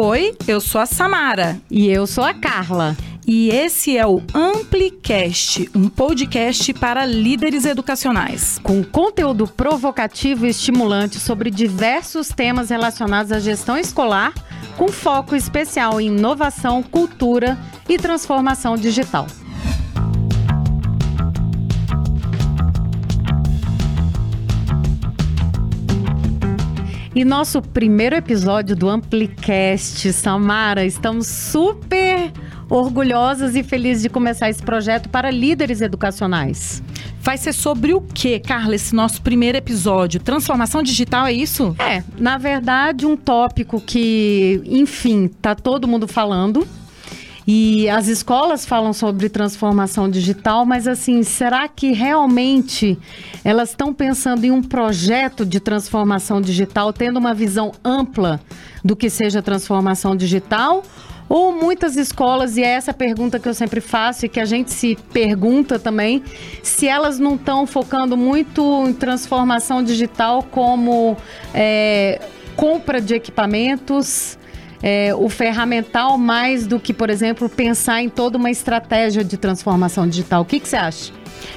Oi, eu sou a Samara. E eu sou a Carla. E esse é o Amplicast, um podcast para líderes educacionais. Com conteúdo provocativo e estimulante sobre diversos temas relacionados à gestão escolar, com foco especial em inovação, cultura e transformação digital. E nosso primeiro episódio do Amplicast, Samara, estamos super orgulhosas e felizes de começar esse projeto para líderes educacionais. Vai ser sobre o que, Carla, esse nosso primeiro episódio? Transformação digital, é isso? É, na verdade, um tópico que, enfim, tá todo mundo falando e as escolas falam sobre transformação digital, mas assim, será que realmente elas estão pensando em um projeto de transformação digital, tendo uma visão ampla do que seja transformação digital? Ou muitas escolas, e é essa pergunta que eu sempre faço e que a gente se pergunta também, se elas não estão focando muito em transformação digital como é, compra de equipamentos, é, o ferramental mais do que, por exemplo, pensar em toda uma estratégia de transformação digital. O que, que você acha?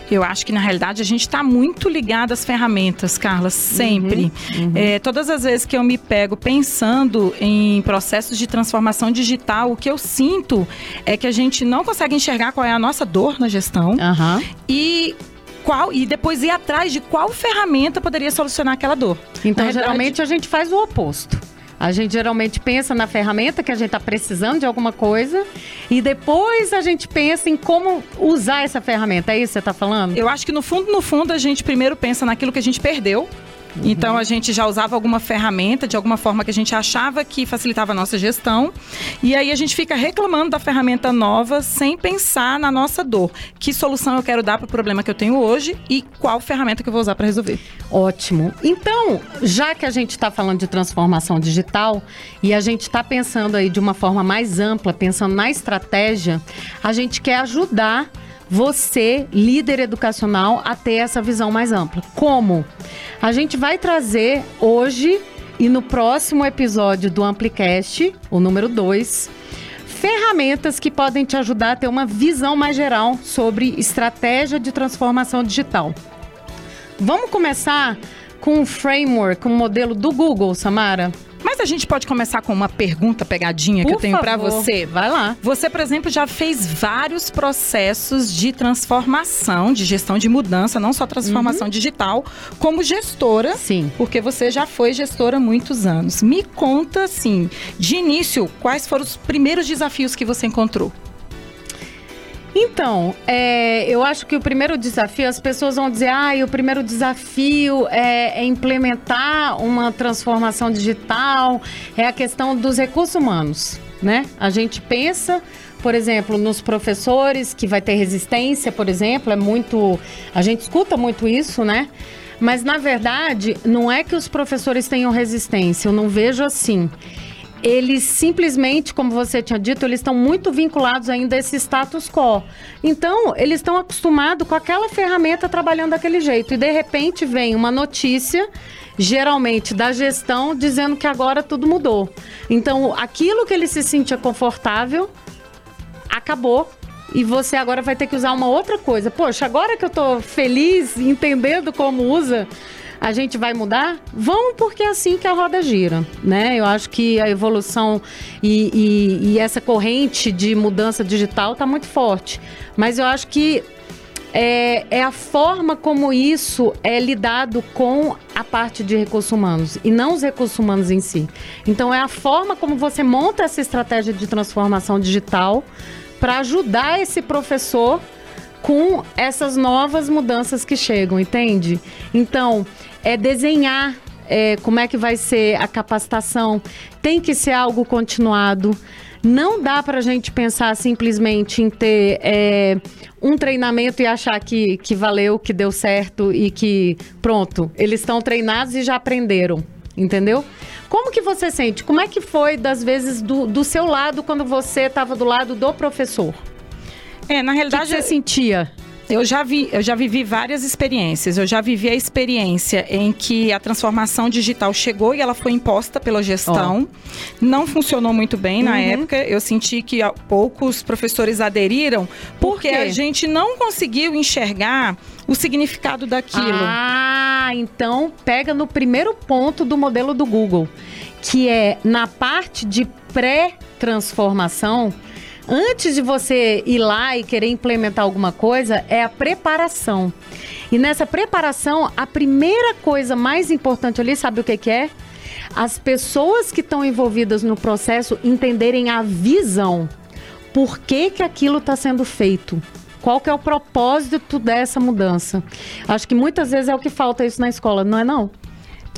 Eu acho que na realidade a gente está muito ligado às ferramentas, Carla, sempre. Uhum, uhum. É, todas as vezes que eu me pego pensando em processos de transformação digital, o que eu sinto é que a gente não consegue enxergar qual é a nossa dor na gestão uhum. e qual e depois ir atrás de qual ferramenta poderia solucionar aquela dor. Então, geralmente a gente faz o oposto. A gente geralmente pensa na ferramenta que a gente está precisando de alguma coisa e depois a gente pensa em como usar essa ferramenta. É isso que você está falando? Eu acho que no fundo, no fundo, a gente primeiro pensa naquilo que a gente perdeu Uhum. Então a gente já usava alguma ferramenta de alguma forma que a gente achava que facilitava a nossa gestão. E aí a gente fica reclamando da ferramenta nova sem pensar na nossa dor. Que solução eu quero dar para o problema que eu tenho hoje e qual ferramenta que eu vou usar para resolver. Ótimo. Então, já que a gente está falando de transformação digital e a gente está pensando aí de uma forma mais ampla, pensando na estratégia, a gente quer ajudar você, líder educacional, a ter essa visão mais ampla. Como? A gente vai trazer hoje e no próximo episódio do Amplicast, o número 2, ferramentas que podem te ajudar a ter uma visão mais geral sobre estratégia de transformação digital. Vamos começar com um framework, um modelo do Google, Samara? Mas a gente pode começar com uma pergunta pegadinha Por que eu tenho para você. Vai lá. Você, por exemplo, já fez vários processos de transformação, de gestão de mudança, não só transformação uhum. digital, como gestora. Sim. Porque você já foi gestora há muitos anos. Me conta, assim, de início, quais foram os primeiros desafios que você encontrou? Então, é, eu acho que o primeiro desafio, as pessoas vão dizer, ah, o primeiro desafio é, é, implementar uma transformação digital, é a questão dos recursos humanos, né? A gente pensa, por exemplo, nos professores que vai ter resistência, por exemplo, é muito, a gente escuta muito isso, né? Mas na verdade, não é que os professores tenham resistência, eu não vejo assim eles simplesmente, como você tinha dito, eles estão muito vinculados ainda a esse status quo. Então, eles estão acostumados com aquela ferramenta trabalhando daquele jeito. E de repente vem uma notícia, geralmente da gestão, dizendo que agora tudo mudou. Então, aquilo que ele se sentia confortável acabou e você agora vai ter que usar uma outra coisa. Poxa, agora que eu tô feliz, entendendo como usa, a gente vai mudar? Vamos, porque é assim que a roda gira, né? Eu acho que a evolução e, e, e essa corrente de mudança digital está muito forte. Mas eu acho que é, é, a forma como isso é lidado com a parte de recursos humanos e não os recursos humanos em si. Então, é a forma como você monta essa estratégia de transformação digital para ajudar esse professor com essas novas mudanças que chegam, entende? Então, é desenhar é, como é que vai ser a capacitação, tem que ser algo continuado. Não dá para a gente pensar simplesmente em ter é, um treinamento e achar que, que valeu, que deu certo e que pronto, eles estão treinados e já aprenderam, entendeu? Como que você sente? Como é que foi das vezes do, do seu lado quando você estava do lado do professor? É, na realidade. O que, que você sentia? Eu já vi, eu já vivi várias experiências. Eu já vivi a experiência em que a transformação digital chegou e ela foi imposta pela gestão. Oh. Não funcionou muito bem na uhum. época. Eu senti que poucos professores aderiram porque Por a gente não conseguiu enxergar o significado daquilo. Ah, então pega no primeiro ponto do modelo do Google, que é na parte de pré-transformação antes de você ir lá e querer implementar alguma coisa, é a preparação. E nessa preparação, a primeira coisa mais importante ali, sabe o que, que é? As pessoas que estão envolvidas no processo entenderem a visão. Por que, que aquilo está sendo feito? Qual que é o propósito dessa mudança? Acho que muitas vezes é o que falta isso na escola, não é não?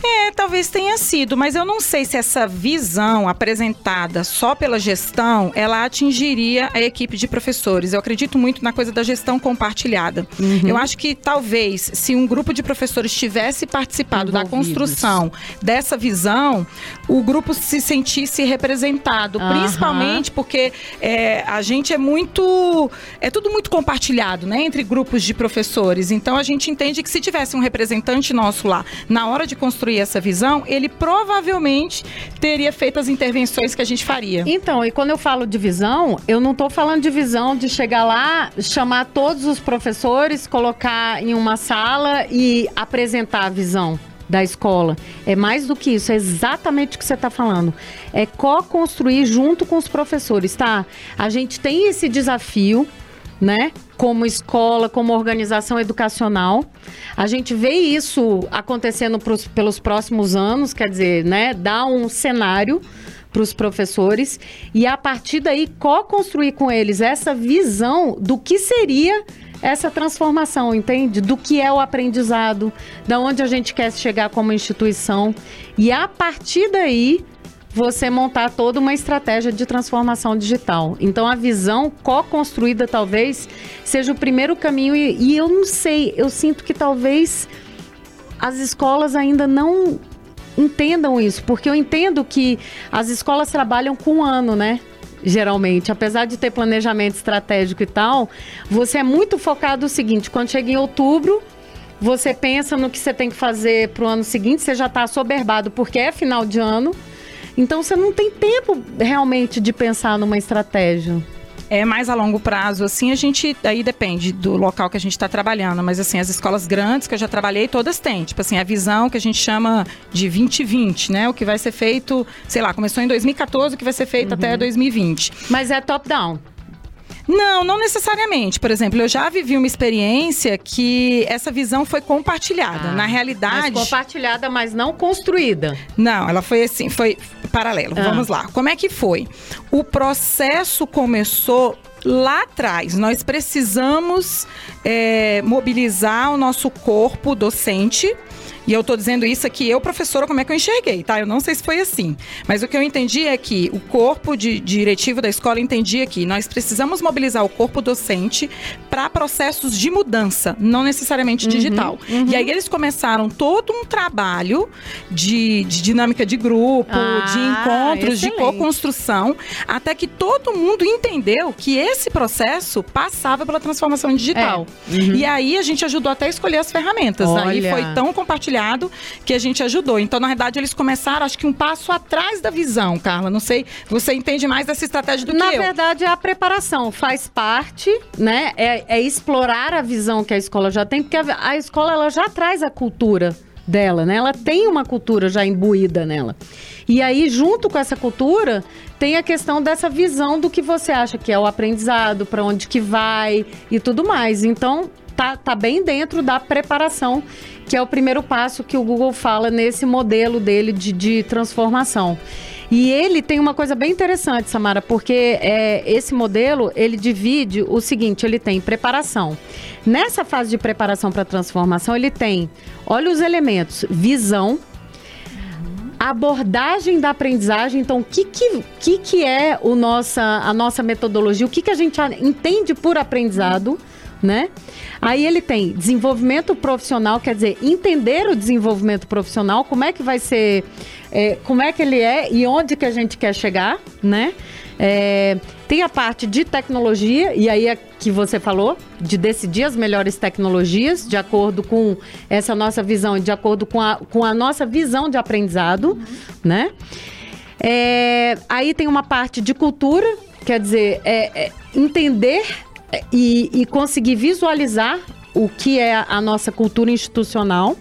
É, talvez tenha sido, mas eu não sei se essa visão apresentada só pela gestão, ela atingiria a equipe de professores. Eu acredito muito na coisa da gestão compartilhada. Uhum. Eu acho que talvez se um grupo de professores tivesse participado da construção dessa visão, o grupo se sentisse representado, uhum. principalmente porque é, a gente é muito, é tudo muito compartilhado, né, entre grupos de professores. Então a gente entende que se tivesse um representante nosso lá na hora de construir construir essa visão, ele provavelmente teria feito as intervenções que a gente faria. Então, e quando eu falo de visão, eu não estou falando de visão de chegar lá, chamar todos os professores, colocar em uma sala e apresentar a visão da escola. É mais do que isso, é exatamente o que você está falando. É co-construir junto com os professores, tá? A gente tem esse desafio né? Como escola, como organização educacional. A gente vê isso acontecendo pros, pelos próximos anos, quer dizer, né? Dá um cenário para os professores e a partir daí co-construir com eles essa visão do que seria essa transformação, entende? Do que é o aprendizado, da onde a gente quer chegar como instituição e a partir daí você montar toda uma estratégia de transformação digital. Então, a visão co-construída talvez seja o primeiro caminho. E, e, eu não sei, eu sinto que talvez as escolas ainda não entendam isso, porque eu entendo que as escolas trabalham com um ano, né? Geralmente, apesar de ter planejamento estratégico e tal, você é muito focado no seguinte: quando chega em outubro, você pensa no que você tem que fazer para o ano seguinte, você já está assoberbado porque é final de ano então você não tem tempo realmente de pensar numa estratégia. É mais a longo prazo, assim, a gente. Aí depende do local que a gente está trabalhando, mas assim, as escolas grandes que eu já trabalhei, todas têm. Tipo assim, a visão que a gente chama de 2020, né? O que vai ser feito, sei lá, começou em 2014, o que vai ser feito uhum. até 2020. Mas é top-down. Não, não necessariamente. Por exemplo, eu já vivi uma experiência que essa visão foi compartilhada. Ah, Na realidade. Mas compartilhada, mas não construída. Não, ela foi assim, foi paralelo. Ah. Vamos lá. Como é que foi? O processo começou lá atrás. Nós precisamos é, mobilizar o nosso corpo docente e eu estou dizendo isso aqui, eu, professora, como é que eu enxerguei, tá? Eu não sei se foi assim. Mas o que eu entendi é que o corpo de, diretivo da escola entendia que nós precisamos mobilizar o corpo docente para processos de mudança, não necessariamente uhum, digital. Uhum. E aí eles começaram todo um trabalho de, de dinâmica de grupo, ah, de encontros, excelente. de co-construção, até que todo mundo entendeu que esse processo passava pela transformação digital. É. Uhum. E aí a gente ajudou até a escolher as ferramentas. Olha. Aí foi tão compartilhado que a gente ajudou. Então, na verdade, eles começaram, acho que um passo atrás da visão, Carla. Não sei, você entende mais dessa estratégia do na que eu. Na verdade, é a preparação faz parte, né? É, é, explorar a visão que a escola já tem, porque a, a escola ela já traz a cultura dela, né? Ela tem uma cultura já imbuída nela. E aí, junto com essa cultura, tem a questão dessa visão do que você acha que é o aprendizado, para onde que vai e tudo mais. Então, tá, tá bem dentro da preparação, que é o primeiro passo que o Google fala nesse modelo dele de, de transformação. E ele tem uma coisa bem interessante, Samara, porque é, esse modelo ele divide o seguinte: ele tem preparação. Nessa fase de preparação para transformação, ele tem, olha os elementos, visão, abordagem da aprendizagem. Então, o que, que, que, que é o nossa, a nossa metodologia? O que, que a gente entende por aprendizado? Né? Aí ele tem desenvolvimento profissional, quer dizer, entender o desenvolvimento profissional, como é que vai ser, é, como é que ele é e onde que a gente quer chegar, né? É, tem a parte de tecnologia, e aí é que você falou, de decidir as melhores tecnologias, de acordo com essa nossa visão, de acordo com a, com a nossa visão de aprendizado, uhum. né? É, aí tem uma parte de cultura, quer dizer, é, é entender e, e conseguir visualizar o que é a nossa cultura institucional.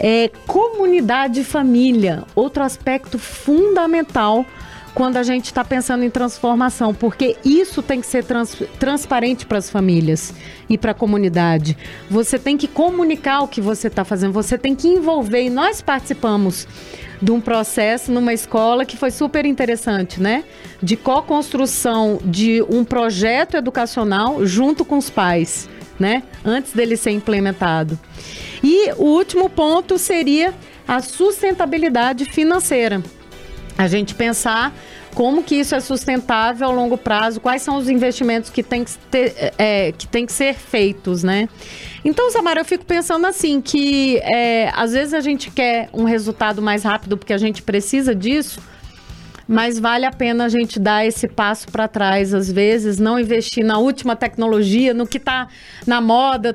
É, comunidade e família, outro aspecto fundamental quando a gente está pensando em transformação, porque isso tem que ser trans, transparente para as famílias e para a comunidade. Você tem que comunicar o que você está fazendo, você tem que envolver. E nós participamos de um processo numa escola que foi super interessante, né? De co-construção de um projeto educacional junto com os pais, né? Antes dele ser implementado. E o último ponto seria a sustentabilidade financeira a gente pensar como que isso é sustentável a longo prazo, quais são os investimentos que tem que, ter, é, que, tem que ser feitos, né? Então, Samara, eu fico pensando assim, que é, às vezes a gente quer um resultado mais rápido porque a gente precisa disso, mas vale a pena a gente dar esse passo para trás, às vezes, não investir na última tecnologia, no que está na moda,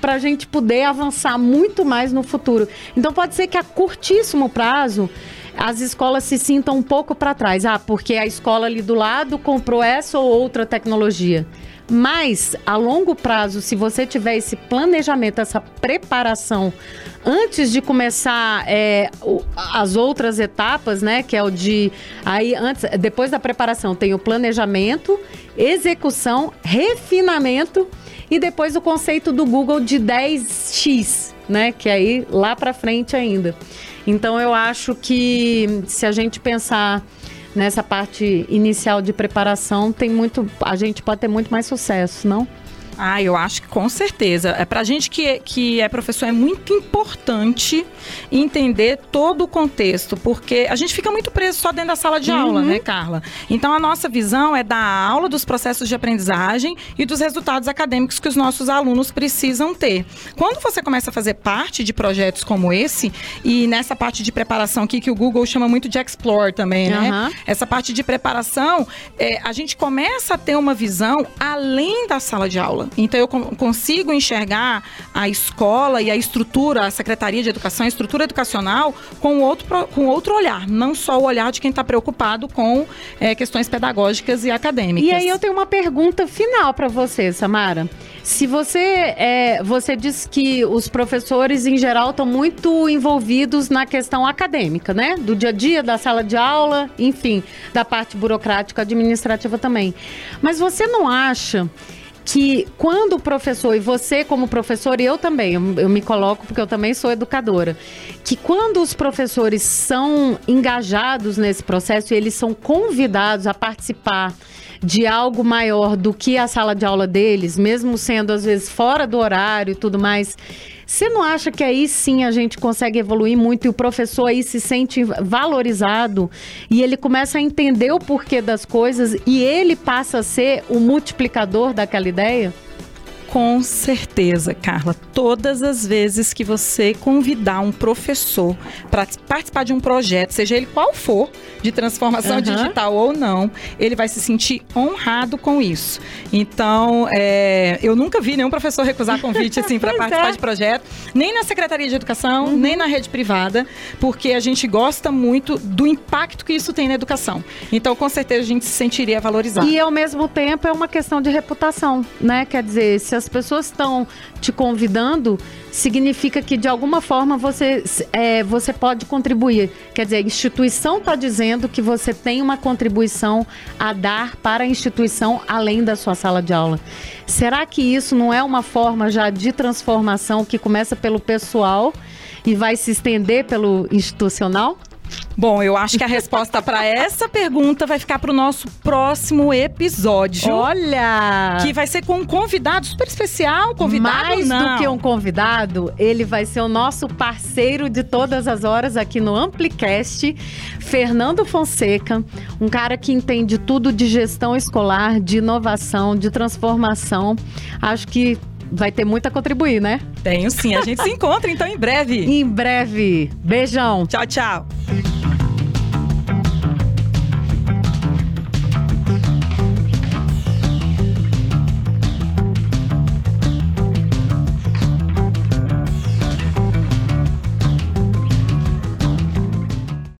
para a gente poder avançar muito mais no futuro. Então, pode ser que a curtíssimo prazo as escolas se sintam um pouco para trás. Ah, porque a escola ali do lado comprou essa ou outra tecnologia. Mas, a longo prazo, se você tiver esse planejamento, essa preparação antes de começar é, as outras etapas, né? Que é o de. Aí, antes, depois da preparação, tem o planejamento, execução, refinamento e depois o conceito do Google de 10x, né? Que é aí lá para frente ainda. Então eu acho que se a gente pensar nessa parte inicial de preparação, tem muito, a gente pode ter muito mais sucesso, não? Ah, eu acho que com certeza. É pra gente que, que é professor é muito importante entender todo o contexto, porque a gente fica muito preso só dentro da sala de uhum. aula, né, Carla? Então a nossa visão é dar aula dos processos de aprendizagem e dos resultados acadêmicos que os nossos alunos precisam ter. Quando você começa a fazer parte de projetos como esse, e nessa parte de preparação aqui que o Google chama muito de explore também, né? Uhum. Essa parte de preparação, é, a gente começa a ter uma visão além da sala de aula. Então eu consigo enxergar a escola e a estrutura, a Secretaria de Educação, a estrutura educacional com outro, com outro olhar, não só o olhar de quem está preocupado com é, questões pedagógicas e acadêmicas. E aí eu tenho uma pergunta final para você, Samara. Se você é, você diz que os professores em geral estão muito envolvidos na questão acadêmica, né? Do dia a dia, da sala de aula, enfim, da parte burocrática administrativa também. Mas você não acha que quando o professor, e você como professor, e eu também, eu, eu, me coloco porque eu também sou educadora, que quando os professores são engajados nesse processo e eles são convidados a participar de algo maior do que a sala de aula deles, mesmo sendo às vezes fora do horário e tudo mais, você não acha que aí sim a gente consegue evoluir muito e o professor aí se sente valorizado e ele começa a entender o porquê das coisas e ele passa a ser o multiplicador daquela ideia? Com certeza, Carla. Todas as vezes que você convidar um professor para participar de um projeto, seja ele qual for, de transformação uhum. digital ou não, ele vai se sentir honrado com isso. Então, é, eu nunca vi nenhum professor recusar convite assim para participar é. de projeto, nem na Secretaria de Educação, uhum. nem na rede privada, porque a gente gosta muito do impacto que isso tem na educação. Então, com certeza a gente se sentiria valorizado. E ao mesmo tempo é uma questão de reputação, né? Quer dizer, se as pessoas estão te convidando, significa que de alguma forma você, é, você pode contribuir. Quer dizer, a instituição está dizendo que você tem uma contribuição a dar para a instituição além da sua sala de aula. Será que isso não é uma forma já de transformação que começa pelo pessoal e vai se estender pelo institucional? Bom, eu acho que a resposta para essa pergunta vai ficar para o nosso próximo episódio. Olha! Que vai ser com um convidado super especial, convidado Mais não. do que um convidado, ele vai ser o nosso parceiro de todas as horas aqui no Amplicast, Fernando Fonseca, um cara que entende tudo de gestão escolar, de inovação, de transformação. Acho que vai ter muito a contribuir, né? Tenho sim. A gente se encontra então em breve. Em breve. Beijão. Tchau, tchau.